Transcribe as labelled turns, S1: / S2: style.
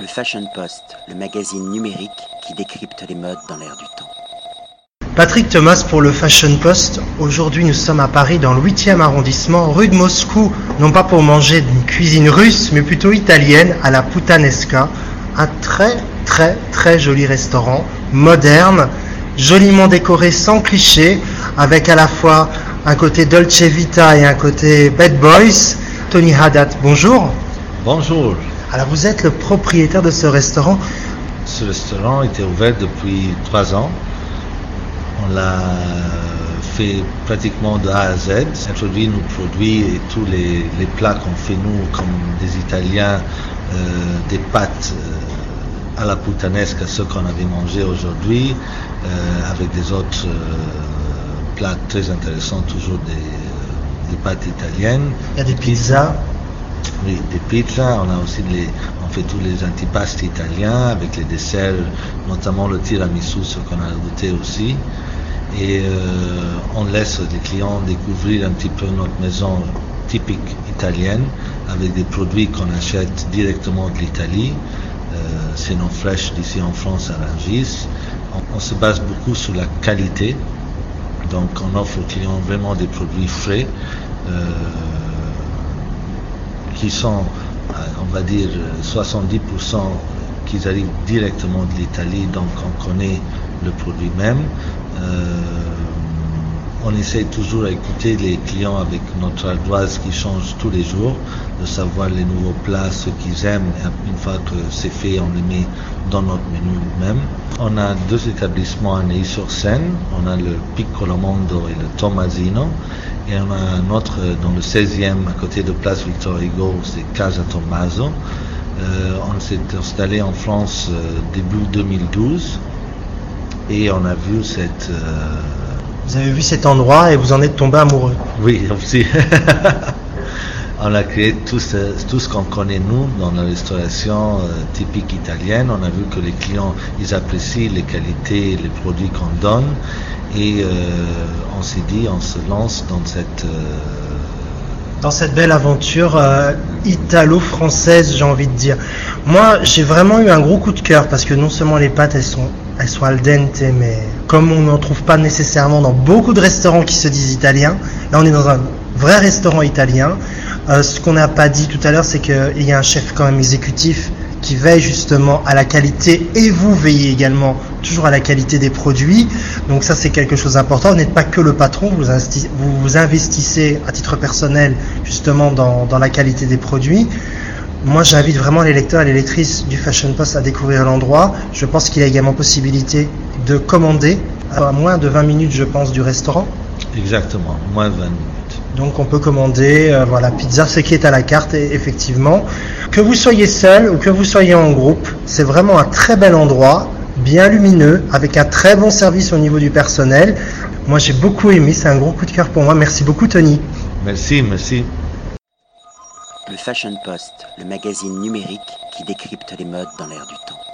S1: Le Fashion Post, le magazine numérique qui décrypte les modes dans l'air du temps.
S2: Patrick Thomas pour le Fashion Post. Aujourd'hui, nous sommes à Paris, dans le 8e arrondissement, rue de Moscou, non pas pour manger d'une cuisine russe, mais plutôt italienne, à la Putanesca. Un très, très, très joli restaurant, moderne, joliment décoré, sans cliché, avec à la fois un côté Dolce Vita et un côté Bad Boys. Tony Haddad, bonjour.
S3: Bonjour.
S2: Alors, vous êtes le propriétaire de ce restaurant.
S3: Ce restaurant était ouvert depuis trois ans. On l'a fait pratiquement de A à Z, introduit nos produits et tous les, les plats qu'on fait nous, comme des Italiens, euh, des pâtes euh, à la putanesque, ceux qu'on avait mangé aujourd'hui, euh, avec des autres plats très intéressants, toujours des, des pâtes italiennes.
S2: Il y a des pizzas.
S3: Des pizzas, on a aussi on fait tous les antipastes italiens avec les desserts, notamment le tiramisu, ce qu'on a goûté aussi. Et euh, on laisse les clients découvrir un petit peu notre maison typique italienne avec des produits qu'on achète directement de l'Italie. Euh, c'est fraîche d'ici en France à Rungis. On, on se base beaucoup sur la qualité. Donc on offre aux clients vraiment des produits frais. Euh, qui sont, euh, on va dire, 70% qui arrivent directement de l'Italie, donc on connaît le produit même. Euh, on essaie toujours d'écouter les clients avec notre ardoise qui change tous les jours, de savoir les nouveaux plats, ce qu'ils aiment. Une fois que c'est fait, on les met dans notre menu même. On a deux établissements à Neuilly-sur-Seine. On a le Piccolo Mondo et le Tomasino. Et on a un autre dans le 16e, à côté de Place Victor Hugo, c'est Casa Tommaso. Euh, on s'est installé en France euh, début 2012 et on a vu cette... euh,
S2: Vous avez vu cet endroit et vous en êtes tombé amoureux.
S3: oui, aussi. on a créé tout ce, tout ce qu'on connaît nous dans la restauration euh, typique italienne. On a vu que les clients, ils apprécient les qualités, les produits qu'on donne. Et euh, on s'est dit, on se lance dans cette... euh,
S2: Dans cette belle aventure euh, italo-française, j'ai envie de dire. Moi, j'ai vraiment eu un gros coup de cœur parce que non seulement les pâtes, elles sont, elles sont al dente, mais comme on n'en trouve pas nécessairement dans beaucoup de restaurants qui se disent italiens, là on est dans un vrai restaurant italien. Euh, ce qu'on n'a pas dit tout à l'heure, c'est qu'il y a un chef quand même exécutif qui veille justement à la qualité et vous veillez également toujours à la qualité des produits. Donc ça c'est quelque chose d'important. Vous n'êtes pas que le patron, vous vous, investissez à titre personnel justement dans la qualité des produits. Moi j'invite vraiment les lecteurs et les lectrices du Fashion Post à découvrir l'endroit. Je pense qu'il y a également possibilité de commander à moins de 20 minutes je pense du restaurant.
S3: exactement, moins de 20 minutes.
S2: Donc on peut commander euh, voilà pizza, ce qui est à la carte et effectivement. Que vous soyez seul ou que vous soyez en groupe, c'est vraiment un très bel endroit, bien lumineux, avec un très bon service au niveau du personnel. Moi j'ai beaucoup aimé, c'est un gros coup de cœur pour moi. Merci beaucoup Tony.
S3: Merci, merci.
S1: Le Fashion Post, le magazine numérique qui décrypte les modes dans l'air du temps.